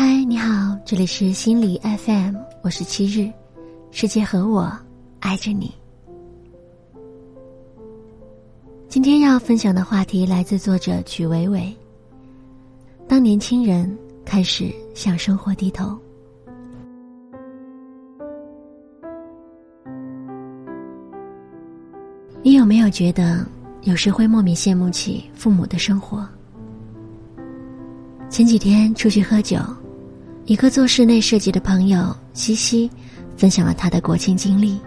嗨，你好，这里是心理 FM，我是七日，世界和我爱着你。今天要分享的话题来自作者曲伟伟。当年轻人开始向生活低头，你有没有觉得有时会莫名羡慕起父母的生活？前几天出去喝酒，一个做室内设计的朋友西西分享了她的国庆经历。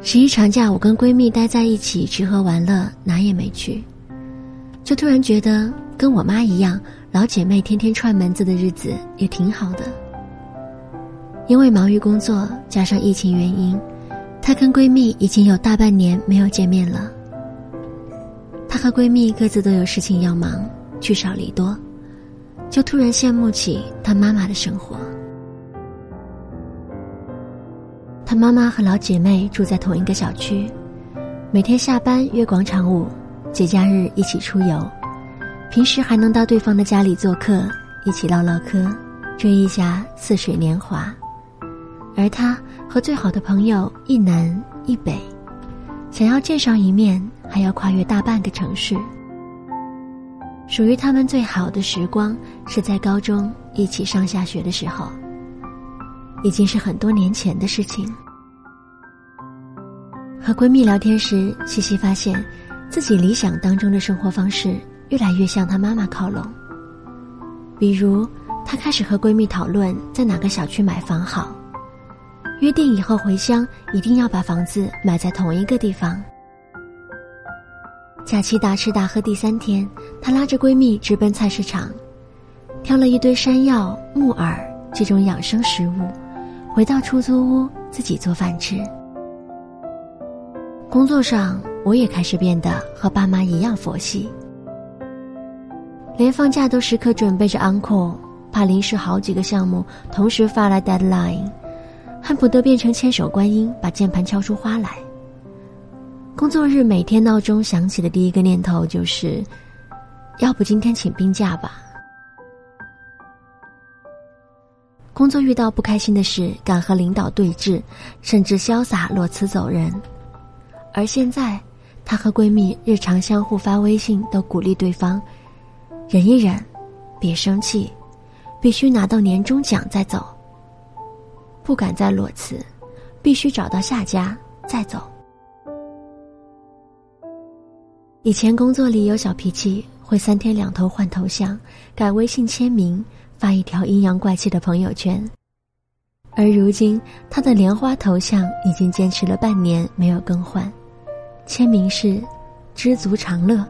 十一长假，我跟闺蜜待在一起吃喝玩乐，哪也没去，就突然觉得跟我妈一样，老姐妹天天串门子的日子也挺好的。因为忙于工作，加上疫情原因，她跟闺蜜已经有大半年没有见面了。她和闺蜜各自都有事情要忙。聚少离多，就突然羡慕起他妈妈的生活。他妈妈和老姐妹住在同一个小区，每天下班约广场舞，节假日一起出游，平时还能到对方的家里做客，一起唠唠嗑，追一下似水年华。而他和最好的朋友一南一北，想要见上一面，还要跨越大半个城市。属于他们最好的时光，是在高中一起上下学的时候，已经是很多年前的事情。和闺蜜聊天时，西西发现，自己理想当中的生活方式越来越向她妈妈靠拢。比如，她开始和闺蜜讨论在哪个小区买房好，约定以后回乡一定要把房子买在同一个地方。假期大吃大喝第三天，她拉着闺蜜直奔菜市场，挑了一堆山药、木耳这种养生食物，回到出租屋自己做饭吃。工作上，我也开始变得和爸妈一样佛系，连放假都时刻准备着 uncle，怕临时好几个项目同时发来 deadline，恨不得变成千手观音，把键盘敲出花来。工作日每天闹钟响起的第一个念头就是，要不今天请病假吧。工作遇到不开心的事，敢和领导对峙，甚至潇洒裸辞走人。而现在，她和闺蜜日常相互发微信，都鼓励对方忍一忍，别生气，必须拿到年终奖再走。不敢再裸辞，必须找到下家再走。以前工作里有小脾气，会三天两头换头像、改微信签名、发一条阴阳怪气的朋友圈。而如今，他的莲花头像已经坚持了半年没有更换，签名是“知足常乐”。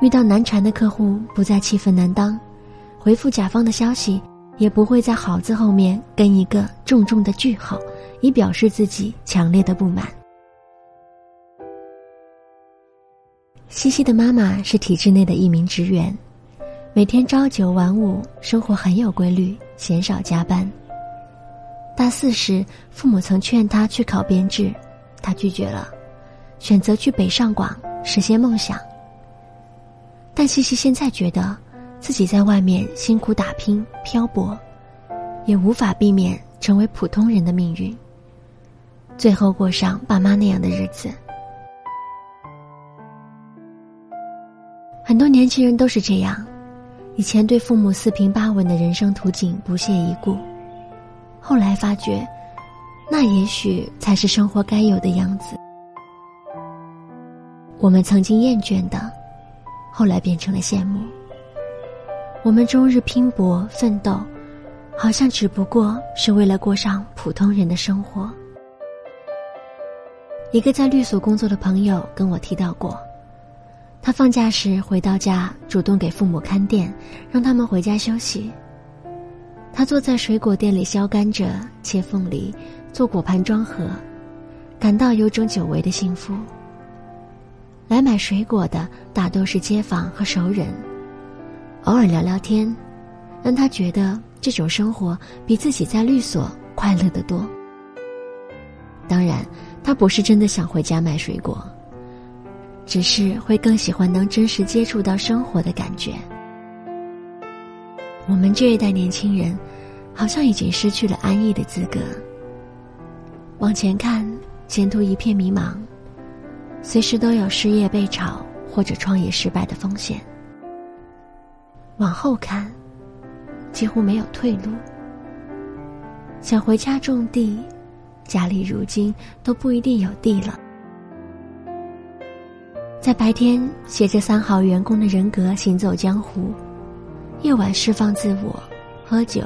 遇到难缠的客户，不再气愤难当，回复甲方的消息也不会在“好”字后面跟一个重重的句号，以表示自己强烈的不满。西西的妈妈是体制内的一名职员，每天朝九晚五，生活很有规律，鲜少加班。大四时，父母曾劝他去考编制，他拒绝了，选择去北上广实现梦想。但西西现在觉得，自己在外面辛苦打拼漂泊，也无法避免成为普通人的命运，最后过上爸妈那样的日子。很多年轻人都是这样，以前对父母四平八稳的人生图景不屑一顾，后来发觉，那也许才是生活该有的样子。我们曾经厌倦的，后来变成了羡慕。我们终日拼搏奋斗，好像只不过是为了过上普通人的生活。一个在律所工作的朋友跟我提到过。他放假时回到家，主动给父母看店，让他们回家休息。他坐在水果店里削甘蔗、切凤梨、做果盘装盒，感到有种久违的幸福。来买水果的大都是街坊和熟人，偶尔聊聊天，让他觉得这种生活比自己在律所快乐得多。当然，他不是真的想回家买水果。只是会更喜欢能真实接触到生活的感觉。我们这一代年轻人，好像已经失去了安逸的资格。往前看，前途一片迷茫，随时都有失业被炒或者创业失败的风险；往后看，几乎没有退路。想回家种地，家里如今都不一定有地了。在白天写着三好员工的人格行走江湖。夜晚释放自我，喝酒、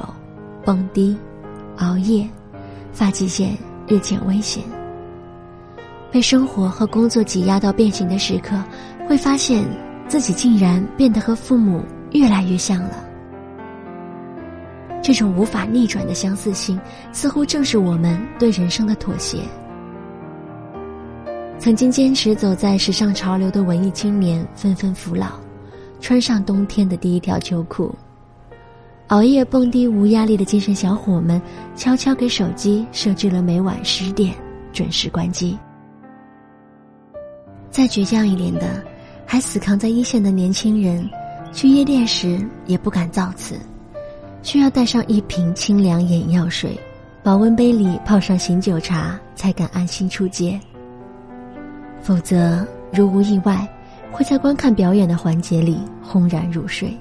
蹦迪、熬夜，发际线日渐危险。被生活和工作挤压到变形的时刻，会发现自己竟然变得和父母越来越像了。这种无法逆转的相似性，似乎正是我们对人生的妥协。曾经坚持走在时尚潮流的文艺青年，纷纷服老。穿上冬天的第一条秋裤，熬夜蹦迪无压力的精神小伙们，悄悄给手机设置了每晚十点准时关机。再倔强一点的，还死扛在一线的年轻人，去夜店时也不敢造次，需要带上一瓶清凉眼药水，保温杯里泡上醒酒茶，才敢安心出街。否则，如无意外。会在观看表演的环节里轰然入睡，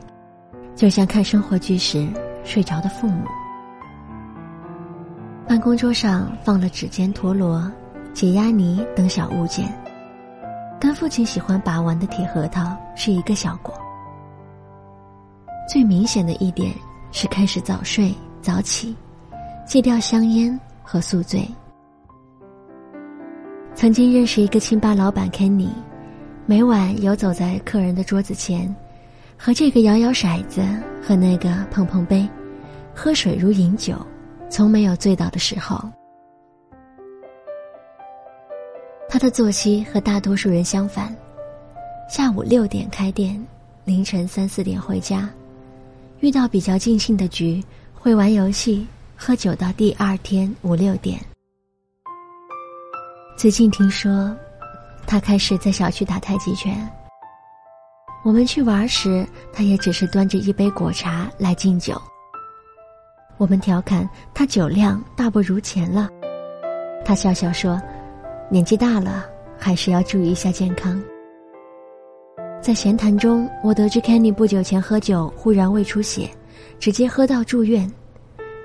就像看生活剧时睡着的父母。办公桌上放了指尖陀螺、解压泥等小物件，跟父亲喜欢把玩的铁核桃是一个效果。最明显的一点是开始早睡早起，戒掉香烟和宿醉。曾经认识一个清吧老板 Kenny。每晚游走在客人的桌子前，和这个摇摇骰子，和那个碰碰杯，喝水如饮酒，从没有醉倒的时候。他的作息和大多数人相反，下午六点开店，凌晨三四点回家，遇到比较尽兴的局，会玩游戏、喝酒到第二天五六点。最近听说。他开始在小区打太极拳。我们去玩时，他也只是端着一杯果茶来敬酒。我们调侃他酒量大不如前了，他笑笑说：“年纪大了，还是要注意一下健康。”在闲谈中，我得知 Kenny 不久前喝酒忽然胃出血，直接喝到住院，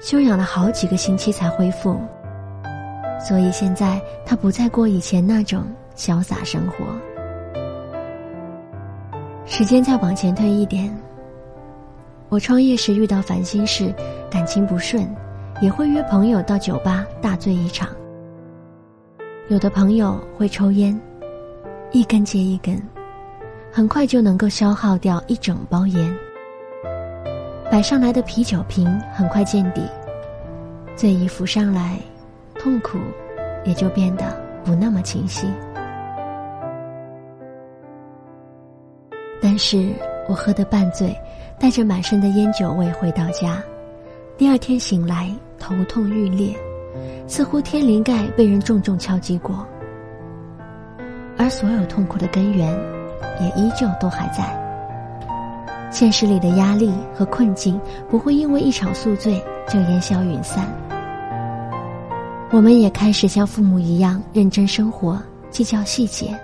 休养了好几个星期才恢复。所以现在他不再过以前那种。潇洒生活。时间再往前推一点，我创业时遇到烦心事，感情不顺，也会约朋友到酒吧大醉一场。有的朋友会抽烟，一根接一根，很快就能够消耗掉一整包烟。摆上来的啤酒瓶很快见底，醉意浮上来，痛苦也就变得不那么清晰。但是我喝得半醉，带着满身的烟酒味回到家，第二天醒来头痛欲裂，似乎天灵盖被人重重敲击过。而所有痛苦的根源，也依旧都还在。现实里的压力和困境不会因为一场宿醉就烟消云散。我们也开始像父母一样认真生活，计较细节。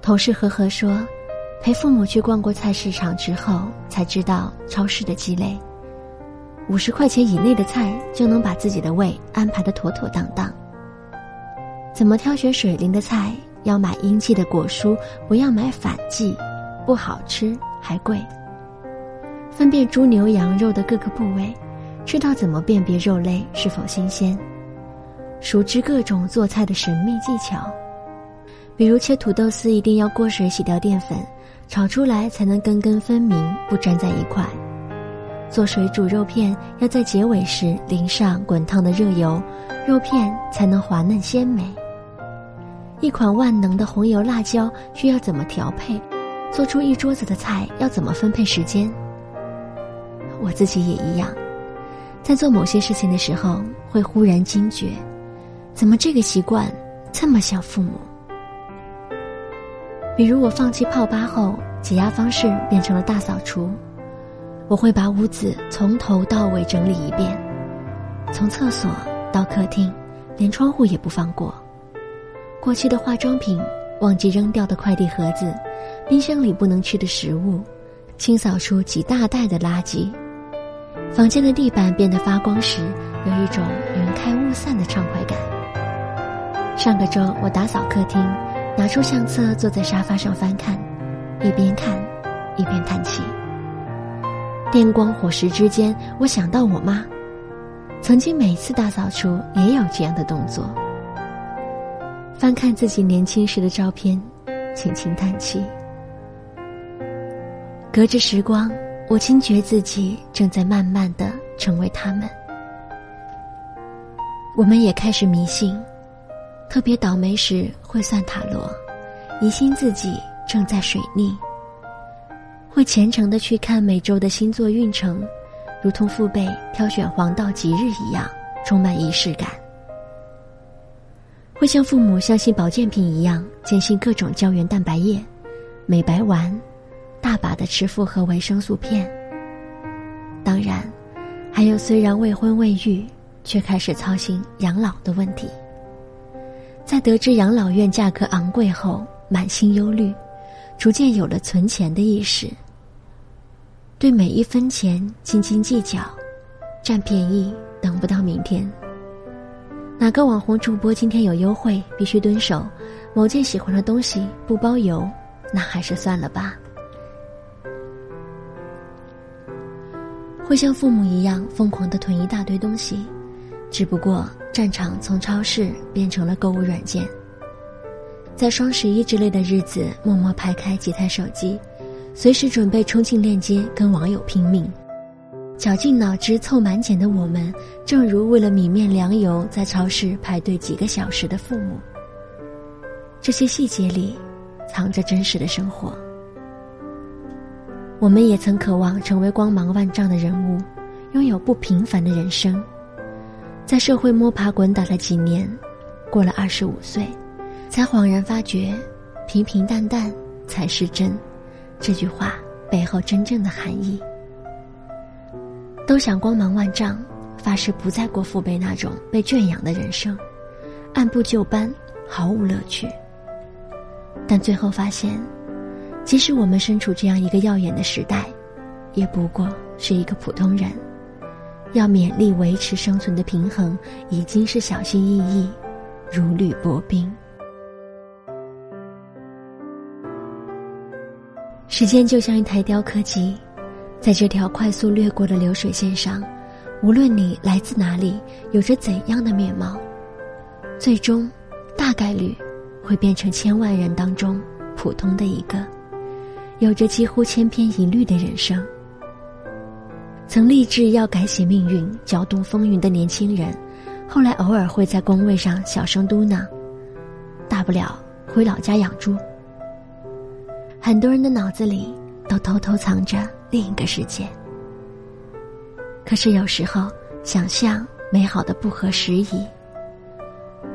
同事呵呵说：“陪父母去逛过菜市场之后，才知道超市的鸡肋。五十块钱以内的菜就能把自己的胃安排的妥妥当当。怎么挑选水灵的菜？要买应季的果蔬，不要买反季，不好吃还贵。分辨猪牛羊肉的各个部位，知道怎么辨别肉类是否新鲜，熟知各种做菜的神秘技巧。”比如切土豆丝一定要过水洗掉淀粉，炒出来才能根根分明，不粘在一块。做水煮肉片要在结尾时淋上滚烫的热油，肉片才能滑嫩鲜美。一款万能的红油辣椒需要怎么调配？做出一桌子的菜要怎么分配时间？我自己也一样，在做某些事情的时候会忽然惊觉，怎么这个习惯这么像父母？比如我放弃泡吧后，解压方式变成了大扫除。我会把屋子从头到尾整理一遍，从厕所到客厅，连窗户也不放过。过期的化妆品，忘记扔掉的快递盒子，冰箱里不能吃的食物，清扫出几大袋的垃圾。房间的地板变得发光时，有一种云开雾散的畅快感。上个周我打扫客厅，拿出相册坐在沙发上翻看，一边看，一边叹气。电光火石之间，我想到我妈，曾经每次大扫除也有这样的动作。翻看自己年轻时的照片，轻轻叹气。隔着时光，我惊觉自己正在慢慢的成为他们。我们也开始迷信，特别倒霉时会算塔罗，疑心自己正在水逆。会虔诚的去看每周的星座运程，如同父辈挑选黄道吉日一样，充满仪式感。会像父母相信保健品一样，坚信各种胶原蛋白液、美白丸，大把的吃复合维生素片。当然，还有虽然未婚未育，却开始操心养老的问题。在得知养老院价格昂贵后，满心忧虑，逐渐有了存钱的意识。对每一分钱斤斤计较，占便宜等不到明天。哪个网红主播今天有优惠，必须蹲守；某件喜欢的东西不包邮，那还是算了吧。会像父母一样疯狂的囤一大堆东西，只不过战场从超市变成了购物软件。在双十一之类的日子，默默拍开几台手机，随时准备冲进链接跟网友拼命。绞尽脑汁凑满减的我们，正如为了米面粮油在超市排队几个小时的父母。这些细节里，藏着真实的生活。我们也曾渴望成为光芒万丈的人物，拥有不平凡的人生。在社会摸爬滚打了几年，过了二十五岁，才恍然发觉，平平淡淡才是真。这句话背后真正的含义。都想光芒万丈，发誓不再过父辈那种被圈养的人生，按部就班，毫无乐趣。但最后发现，即使我们身处这样一个耀眼的时代，也不过是一个普通人。要勉力维持生存的平衡，已经是小心翼翼，如履薄冰。时间就像一台雕刻机。在这条快速掠过的流水线上，无论你来自哪里，有着怎样的面貌，最终，大概率会变成千万人当中普通的一个，有着几乎千篇一律的人生。曾立志要改写命运、搅动风云的年轻人，后来偶尔会在工位上小声嘟囔：“大不了回老家养猪。”很多人的脑子里都偷偷藏着。另一个世界。可是有时候，想象美好的不合时宜。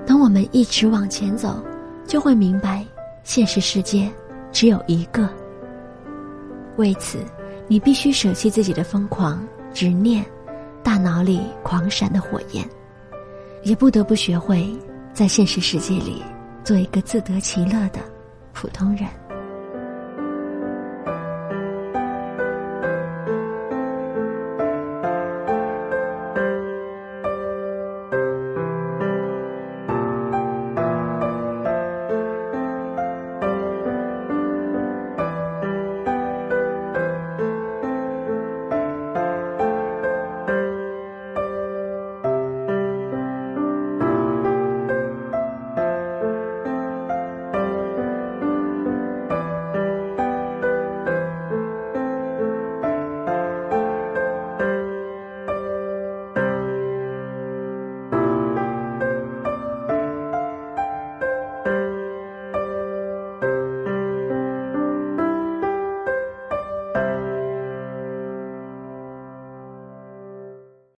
等我们一直往前走，就会明白，现实世界只有一个。为此，你必须舍弃自己的疯狂执念，大脑里狂闪的火焰，也不得不学会在现实世界里做一个自得其乐的普通人。